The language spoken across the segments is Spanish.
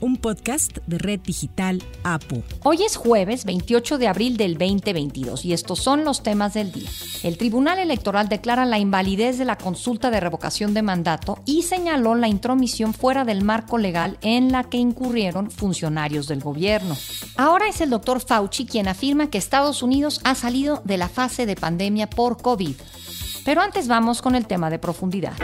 un podcast de Red Digital APU. Hoy es jueves 28 de abril del 2022 y estos son los temas del día. El Tribunal Electoral declara la invalidez de la consulta de revocación de mandato y señaló la intromisión fuera del marco legal en la que incurrieron funcionarios del gobierno. Ahora es el doctor Fauci quien afirma que Estados Unidos ha salido de la fase de pandemia por COVID. Pero antes vamos con el tema de profundidad.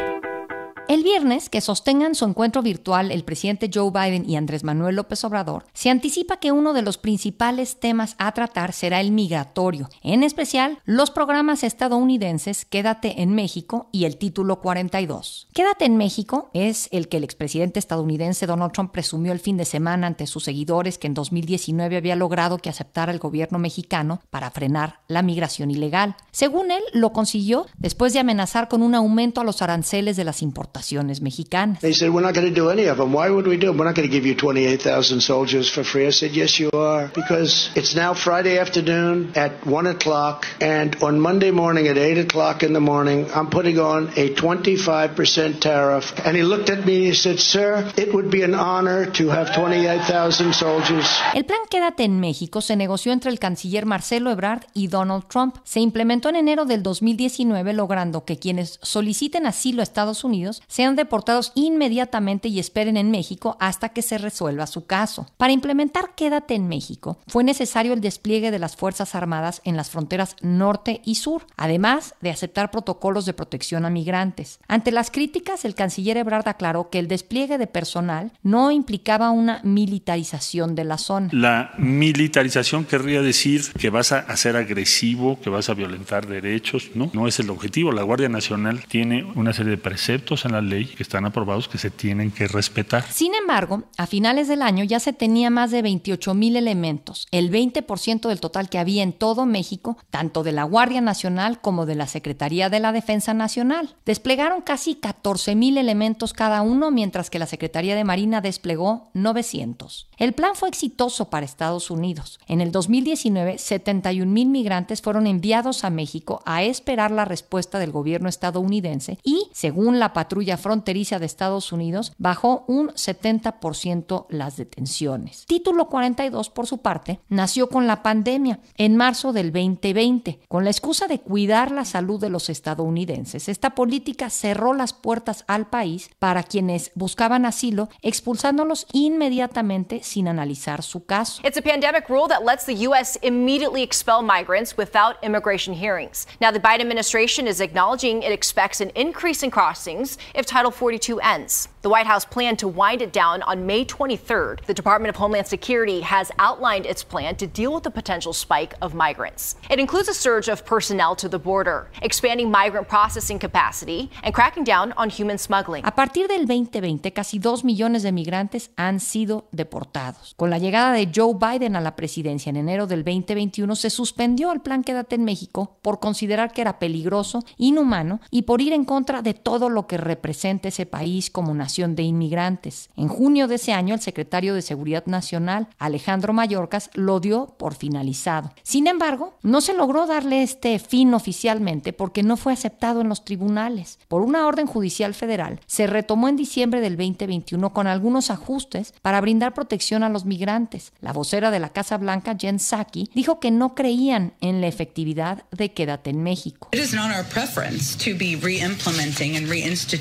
El viernes, que sostengan su encuentro virtual el presidente Joe Biden y Andrés Manuel López Obrador, se anticipa que uno de los principales temas a tratar será el migratorio, en especial los programas estadounidenses Quédate en México y el título 42. Quédate en México es el que el expresidente estadounidense Donald Trump presumió el fin de semana ante sus seguidores que en 2019 había logrado que aceptara el gobierno mexicano para frenar la migración ilegal. Según él, lo consiguió después de amenazar con un aumento a los aranceles de las importaciones exportaciones mexicanas. They said, we're not going to do any of them. Why would we do them? We're not going to give you 28,000 soldiers for free. I said, yes, you are. Because it's now Friday afternoon at 1 o'clock, and on Monday morning at 8 o'clock in the morning, I'm putting on a 25% tariff. And he looked at me and he said, sir, it would be an honor to have 28,000 soldiers. El plan Quédate en México se negoció entre el canciller Marcelo Ebrard y Donald Trump. Se implementó en enero del 2019, logrando que quienes soliciten asilo a Estados Unidos sean deportados inmediatamente y esperen en México hasta que se resuelva su caso. Para implementar Quédate en México, fue necesario el despliegue de las Fuerzas Armadas en las fronteras norte y sur, además de aceptar protocolos de protección a migrantes. Ante las críticas, el canciller Ebrard aclaró que el despliegue de personal no implicaba una militarización de la zona. La militarización querría decir que vas a ser agresivo, que vas a violentar derechos, ¿no? No es el objetivo. La Guardia Nacional tiene una serie de preceptos en la ley que están aprobados que se tienen que respetar. Sin embargo, a finales del año ya se tenía más de 28 mil elementos, el 20% del total que había en todo México, tanto de la Guardia Nacional como de la Secretaría de la Defensa Nacional. Desplegaron casi 14 mil elementos cada uno, mientras que la Secretaría de Marina desplegó 900. El plan fue exitoso para Estados Unidos. En el 2019, 71 mil migrantes fueron enviados a México a esperar la respuesta del gobierno estadounidense y, según la patrulla fronteriza de Estados Unidos bajó un 70% las detenciones. Título 42, por su parte, nació con la pandemia en marzo del 2020. Con la excusa de cuidar la salud de los estadounidenses, esta política cerró las puertas al país para quienes buscaban asilo, expulsándolos inmediatamente sin analizar su caso. It's a pandemic rule that lets the U.S. immediately expel migrants without immigration hearings. Now, the Biden administration is acknowledging it expects an increase in crossings if Title 42 ends. The White House planned to wind it down on May 23rd. The Department of Homeland Security has outlined its plan to deal with the potential spike of migrants. It includes a surge of personnel to the border, expanding migrant processing capacity, and cracking down on human smuggling. A partir del 2020, casi 2 millones de migrantes han sido deportados. Con la llegada de Joe Biden a la presidencia en enero del 2021, se suspendió el plan Quédate en México por considerar que era peligroso, inhumano y por ir en contra de todo lo que representa ese país como nación de inmigrantes. En junio de ese año, el secretario de Seguridad Nacional, Alejandro Mayorkas, lo dio por finalizado. Sin embargo, no se logró darle este fin oficialmente porque no fue aceptado en los tribunales. Por una orden judicial federal, se retomó en diciembre del 2021 con algunos ajustes para brindar protección a los migrantes. La vocera de la Casa Blanca, Jen Psaki, dijo que no creían en la efectividad de Quédate en México.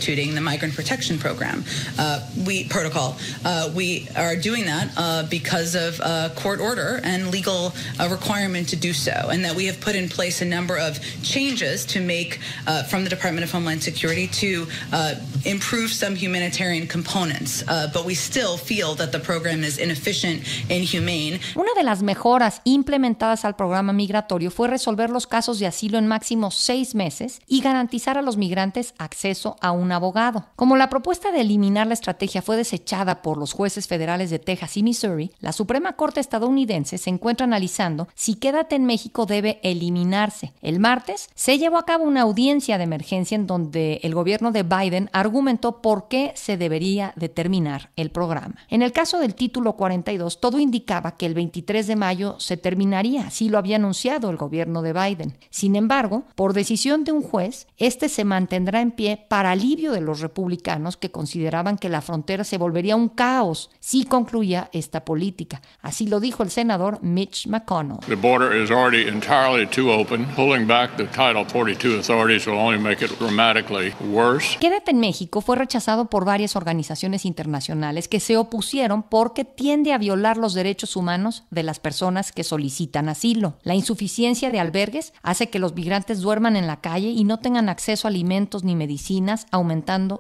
The migrant protection program. uh, we protocol. Uh, we are doing that uh, because of a court order and legal uh, requirement to do so, and that we have put in place a number of changes to make uh, from the Department of Homeland Security to uh, improve some humanitarian components. but we still feel that the program is inefficient, inhumane. Una de las mejoras implementadas al programa migratorio fue resolver los casos de asilo en máximo seis meses y garantizar a los migrantes acceso a un abogado. Como la propuesta de eliminar la estrategia fue desechada por los jueces federales de Texas y Missouri, la Suprema Corte estadounidense se encuentra analizando si Quédate en México debe eliminarse. El martes se llevó a cabo una audiencia de emergencia en donde el gobierno de Biden argumentó por qué se debería determinar el programa. En el caso del título 42, todo indicaba que el 23 de mayo se terminaría, así lo había anunciado el gobierno de Biden. Sin embargo, por decisión de un juez, este se mantendrá en pie para alivio de los republicanos que consideraban que la frontera se volvería un caos si concluía esta política. Así lo dijo el senador Mitch McConnell. The border is already entirely too open. Pulling back the Title 42 authorities will only make it dramatically worse. Quédate en México fue rechazado por varias organizaciones internacionales que se opusieron porque tiende a violar los derechos humanos de las personas que solicitan asilo. La insuficiencia de albergues hace que los migrantes duerman en la calle y no tengan acceso a alimentos ni medicinas, aumentando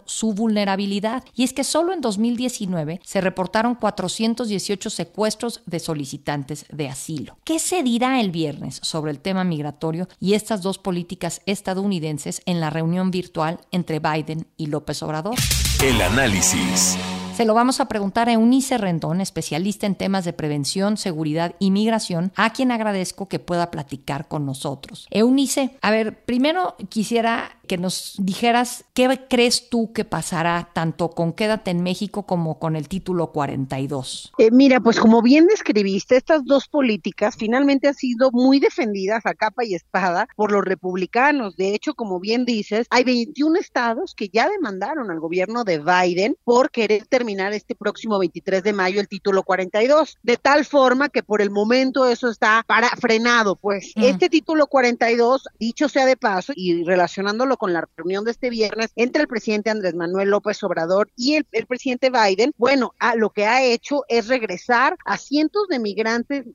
su vulnerabilidad. Y es que solo en 2019 se reportaron 418 secuestros de solicitantes de asilo. ¿Qué se dirá el viernes sobre el tema migratorio y estas dos políticas estadounidenses en la reunión virtual entre Biden y López Obrador? El análisis. Se lo vamos a preguntar a Eunice Rendón, especialista en temas de prevención, seguridad y migración, a quien agradezco que pueda platicar con nosotros. Eunice, a ver, primero quisiera que nos dijeras qué crees tú que pasará tanto con Quédate en México como con el título 42. Eh, mira, pues como bien describiste, estas dos políticas finalmente han sido muy defendidas a capa y espada por los republicanos. De hecho, como bien dices, hay 21 estados que ya demandaron al gobierno de Biden por querer terminar este próximo 23 de mayo el título 42, de tal forma que por el momento eso está para frenado, pues. Mm. Este título 42, dicho sea de paso y relacionándolo con la reunión de este viernes entre el presidente Andrés Manuel López Obrador y el, presidente Biden, bueno, lo que ha hecho es regresar a cientos de migrantes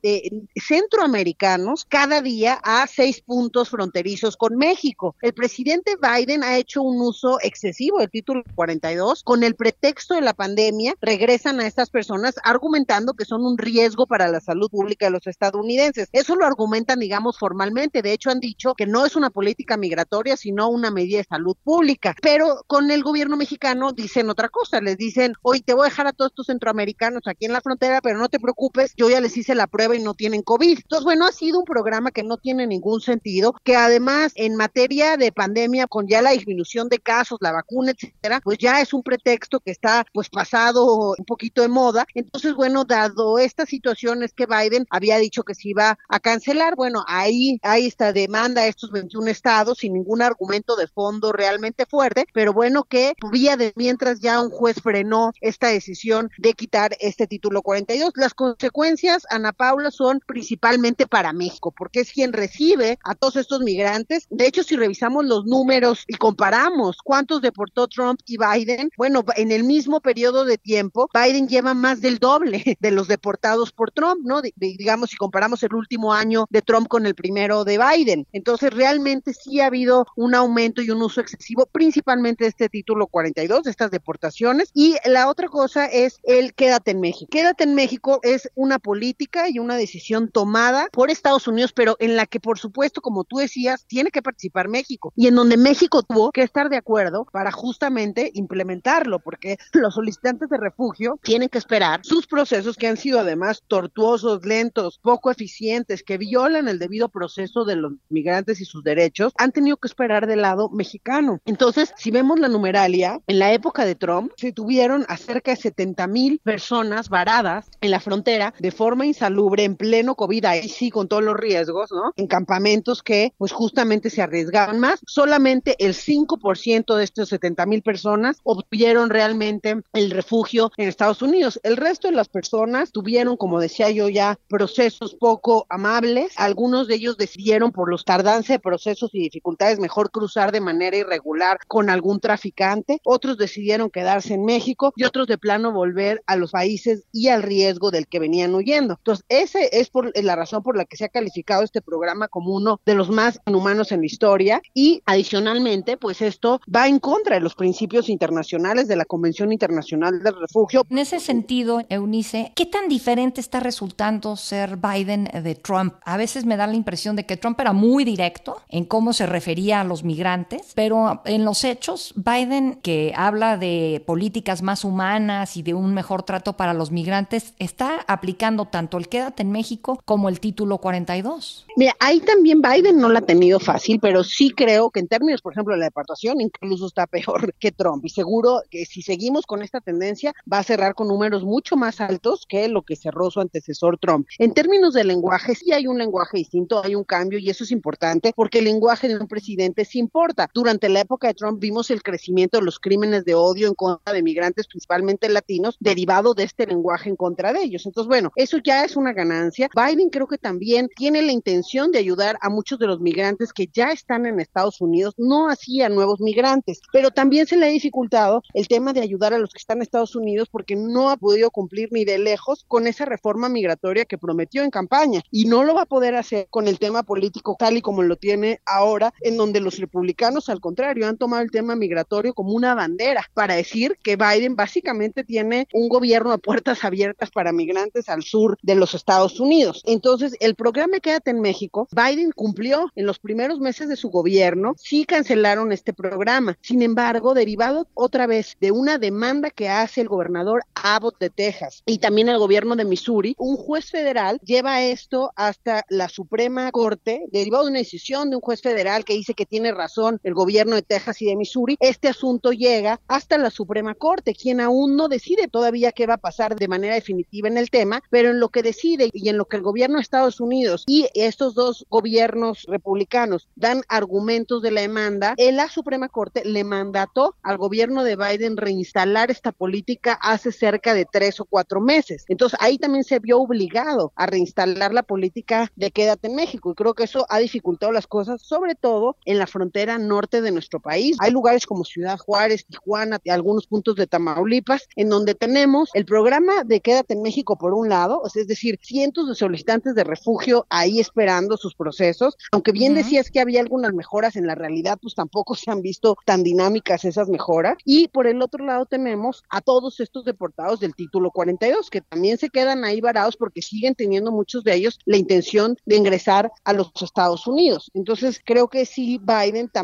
centroamericanos cada día a seis puntos fronterizos con México. El presidente Biden ha hecho un uso excesivo del título 42 con el pretexto de la pandemia, regresan a estas personas argumentando que son un riesgo para la salud pública de los estadounidenses. Eso lo argumentan, digamos, formalmente. De hecho, han dicho que no es una política migratoria, sino una medida de salud pública. Pero con el gobierno mexicano dicen otra cosa. Les dicen, hoy te voy a dejar a todos estos centroamericanos aquí en la frontera, pero no te preocupes, yo ya les hice la prueba y no tienen COVID. Entonces, bueno, ha sido un programa que no tiene ningún sentido, que además en materia de pandemia, con ya la disminución de casos, la vacuna, etcétera, pues ya es un pretexto que está pues pasado un poquito de moda. Entonces, bueno, dado esta situación es que Biden había dicho que se iba a cancelar. Bueno, ahí hay esta demanda a estos 21 estados sin ningún argumento de fondo realmente fuerte, pero bueno, que vía de mientras ya un juez frenó esta decisión de quitar este título 42. Las consecuencias, Ana Paula, son principalmente para México, porque es quien recibe a todos estos migrantes. De hecho, si revisamos los números y comparamos cuántos deportó Trump y Biden, bueno, en el mismo periodo de tiempo, Biden lleva más del doble de los deportados por Trump, ¿no? De- de- digamos, si comparamos el último año de Trump con el primero de Biden. Entonces, realmente sí ha habido un aumento y un uso excesivo, principalmente de este título 42, de estas deportaciones. Y la otra cosa es el quédate en México. Quédate en México es una política y una decisión tomada por Estados Unidos, pero en la que, por supuesto, como tú decías, tiene que participar México y en donde México tuvo que estar de acuerdo para justamente implementarlo, porque los solicitantes de refugio tienen que esperar sus procesos que han sido además tortuosos, lentos, poco eficientes, que violan el debido proceso de los migrantes y sus derechos, han tenido que esperar del lado mexicano. Entonces, si vemos la numeralia, en la época de Trump se tuvieron a cerca de 70 mil personas varadas en la frontera de forma insalubre en pleno COVID, ahí sí con todos los riesgos, ¿no? En campamentos que pues justamente se arriesgaban más. Solamente el 5% de estos 70 mil personas obtuvieron realmente el refugio en Estados Unidos. El resto de las personas tuvieron, como decía yo ya, procesos poco amables. Algunos de ellos decidieron por los tardanza de procesos y dificultades mejor cruzar de manera irregular con algún traficante. Otros decidieron quedarse en México y otros de plano volver a los países y al riesgo del que venían huyendo. Entonces, ese es por la razón por la que se ha calificado este programa como uno de los más inhumanos en la historia y adicionalmente, pues esto va en contra de los principios internacionales de la Convención Internacional del Refugio. En ese sentido, Eunice, ¿qué tan diferente está resultando ser Biden de Trump? A veces me da la impresión de que Trump era muy directo en cómo se refería a los migrantes pero en los hechos, Biden, que habla de políticas más humanas y de un mejor trato para los migrantes, está aplicando tanto el Quédate en México como el título 42. Mira, ahí también Biden no la ha tenido fácil, pero sí creo que en términos, por ejemplo, de la deportación, incluso está peor que Trump. Y seguro que si seguimos con esta tendencia, va a cerrar con números mucho más altos que lo que cerró su antecesor Trump. En términos de lenguaje, sí hay un lenguaje distinto, hay un cambio y eso es importante porque el lenguaje de un presidente sí importa. Durante la época de Trump vimos el crecimiento de los crímenes de odio en contra de migrantes, principalmente latinos, derivado de este lenguaje en contra de ellos. Entonces, bueno, eso ya es una ganancia. Biden creo que también tiene la intención de ayudar a muchos de los migrantes que ya están en Estados Unidos, no así a nuevos migrantes, pero también se le ha dificultado el tema de ayudar a los que están en Estados Unidos porque no ha podido cumplir ni de lejos con esa reforma migratoria que prometió en campaña y no lo va a poder hacer con el tema político tal y como lo tiene ahora, en donde los republicanos, al contrario, han tomado el tema migratorio como una bandera para decir que Biden básicamente tiene un gobierno de puertas abiertas para migrantes al sur de los Estados Unidos. Entonces, el programa Quédate en México, Biden cumplió en los primeros meses de su gobierno, sí cancelaron este programa. Sin embargo, derivado otra vez de una demanda que hace el gobernador Abbott de Texas y también el gobierno de Missouri, un juez federal lleva esto hasta la Suprema Corte, derivado de una decisión de un juez federal que dice que tiene razón el gobierno de Texas y de Missouri, este asunto llega hasta la Suprema Corte, quien aún no decide todavía qué va a pasar de manera definitiva en el tema, pero en lo que decide y en lo que el gobierno de Estados Unidos y estos dos gobiernos republicanos dan argumentos de la demanda, la Suprema Corte le mandató al gobierno de Biden reinstalar esta política hace cerca de tres o cuatro meses. Entonces ahí también se vio obligado a reinstalar la política de quédate en México y creo que eso ha dificultado las cosas, sobre todo en la frontera norte de nuestro país. Hay lugares como Ciudad Juárez, Tijuana, algunos puntos de Tamaulipas, en donde tenemos el programa de quédate en México por un lado, es decir, cientos de solicitantes de refugio ahí esperando sus procesos, aunque bien decías que había algunas mejoras, en la realidad pues tampoco se han visto tan dinámicas esas mejoras. Y por el otro lado tenemos a todos estos deportados del título 42, que también se quedan ahí varados porque siguen teniendo muchos de ellos la intención de ingresar a los Estados Unidos. Entonces creo que sí, Biden también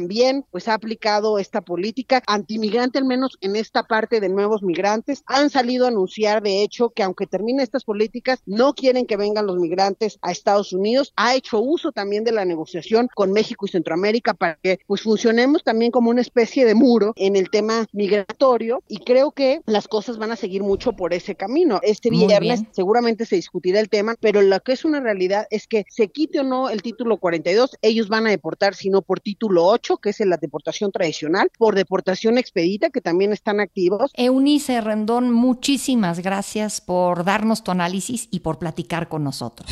pues ha aplicado esta política antimigrante, al menos en esta parte de nuevos migrantes. Han salido a anunciar, de hecho, que aunque termine estas políticas, no quieren que vengan los migrantes a Estados Unidos. Ha hecho uso también de la negociación con México y Centroamérica para que pues funcionemos también como una especie de muro en el tema migratorio y creo que las cosas van a seguir mucho por ese camino. Este viernes seguramente se discutirá el tema, pero lo que es una realidad es que se quite o no el título 42, ellos van a deportar sino por título 8, que es la deportación tradicional, por deportación expedita, que también están activos. Eunice Rendón, muchísimas gracias por darnos tu análisis y por platicar con nosotros.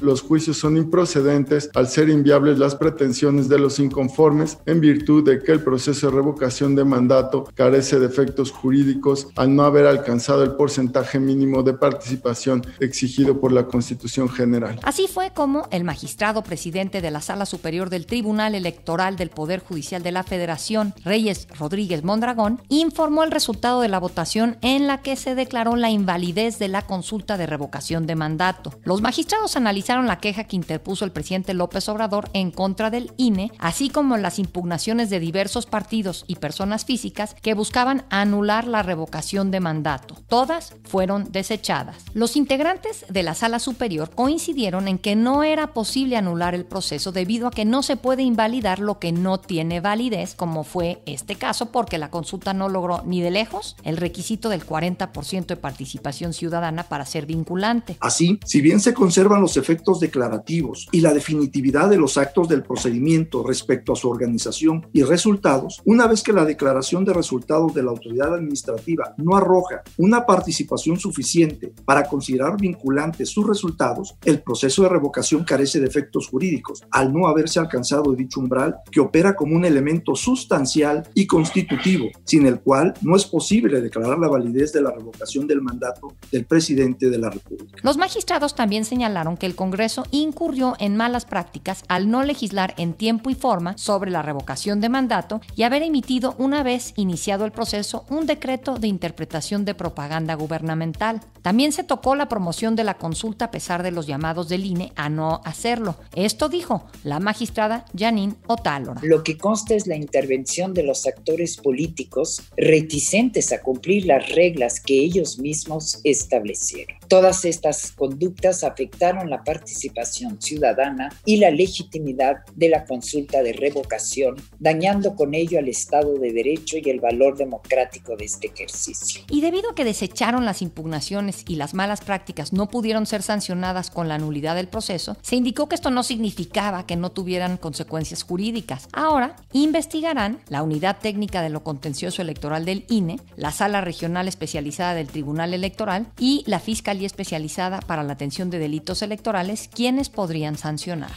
Los juicios son improcedentes al ser inviables las pretensiones de los inconformes en virtud de que el proceso de revocación de mandato carece de efectos jurídicos al no haber alcanzado el porcentaje mínimo de participación exigido por la Constitución General. Así fue como el magistrado presidente de la Sala Superior del Tribunal Electoral del Poder Judicial de la Federación, Reyes Rodríguez Mondragón, informó el resultado de la votación en la que se declaró la invalidez de la consulta de revocación de mandato. Los magistrados analizaron la queja que interpuso el presidente López Obrador en contra del INE, así como las impugnaciones de diversos partidos y personas físicas que buscaban anular la revocación de mandato. Todas fueron desechadas. Los integrantes de la sala superior coincidieron en que no era posible anular el proceso debido a que no se puede invalidar lo que no tiene validez, como fue este caso, porque la consulta no logró ni de lejos el requisito del 40% de participación ciudadana para ser vinculante. Así, si bien se conservan los efectos efectos declarativos y la definitividad de los actos del procedimiento respecto a su organización y resultados, una vez que la declaración de resultados de la autoridad administrativa no arroja una participación suficiente para considerar vinculantes sus resultados, el proceso de revocación carece de efectos jurídicos, al no haberse alcanzado dicho umbral que opera como un elemento sustancial y constitutivo, sin el cual no es posible declarar la validez de la revocación del mandato del presidente de la República. Los magistrados también señalaron que el Congreso incurrió en malas prácticas al no legislar en tiempo y forma sobre la revocación de mandato y haber emitido una vez iniciado el proceso un decreto de interpretación de propaganda gubernamental. También se tocó la promoción de la consulta a pesar de los llamados del INE a no hacerlo. Esto dijo la magistrada Janine Otálora. Lo que consta es la intervención de los actores políticos reticentes a cumplir las reglas que ellos mismos establecieron. Todas estas conductas afectaron la participación ciudadana y la legitimidad de la consulta de revocación, dañando con ello al Estado de Derecho y el valor democrático de este ejercicio. Y debido a que desecharon las impugnaciones y las malas prácticas no pudieron ser sancionadas con la nulidad del proceso, se indicó que esto no significaba que no tuvieran consecuencias jurídicas. Ahora investigarán la Unidad Técnica de lo Contencioso Electoral del INE, la Sala Regional Especializada del Tribunal Electoral y la Fiscalía especializada para la atención de delitos electorales, quienes podrían sancionar.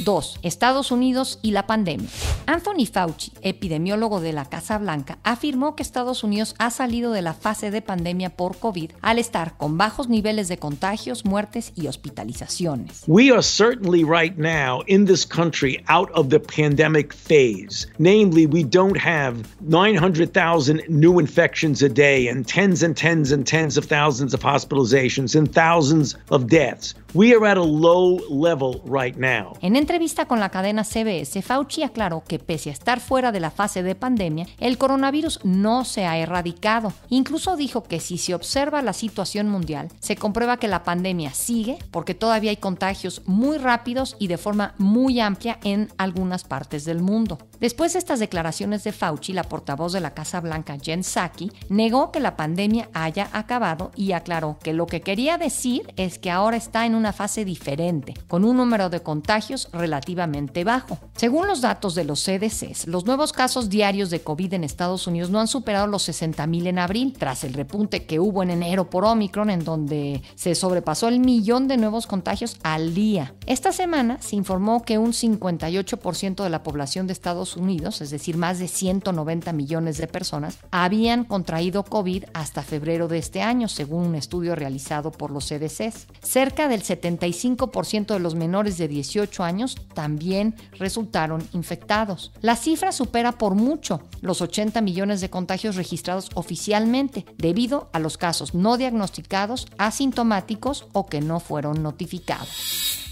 2. Estados Unidos y la pandemia. Anthony Fauci, epidemiólogo de la Casa Blanca, afirmó que Estados Unidos ha salido de la fase de pandemia por COVID al estar con bajos niveles de contagios, muertes y hospitalizaciones. We are certainly right now in this country out of the pandemic phase. Namely, we don't have 900,000 new infections a day and tens and tens and tens of thousands of hospitalizations and thousands of deaths. We are at a low level right now. En entrevista con la cadena CBS, Fauci aclaró que pese a estar fuera de la fase de pandemia, el coronavirus no se ha erradicado. Incluso dijo que si se observa la situación mundial, se comprueba que la pandemia sigue porque todavía hay contagios muy rápidos y de forma muy amplia en algunas partes del mundo. Después de estas declaraciones de Fauci, la portavoz de la Casa Blanca, Jen Psaki, negó que la pandemia haya acabado y aclaró que lo que quería decir es que ahora está en una fase diferente, con un número de contagios relativamente bajo. Según los datos de los CDCs, los nuevos casos diarios de COVID en Estados Unidos no han superado los 60.000 en abril, tras el repunte que hubo en enero por Omicron, en donde se sobrepasó el millón de nuevos contagios al día. Esta semana se informó que un 58% de la población de Estados Unidos, es decir, más de 190 millones de personas, habían contraído COVID hasta febrero de este año, según un estudio realizado por los CDCs. Cerca del 75% de los menores de 18 años también resultaron infectados. La cifra supera por mucho los 80 millones de contagios registrados oficialmente, debido a los casos no diagnosticados, asintomáticos o que no fueron notificados.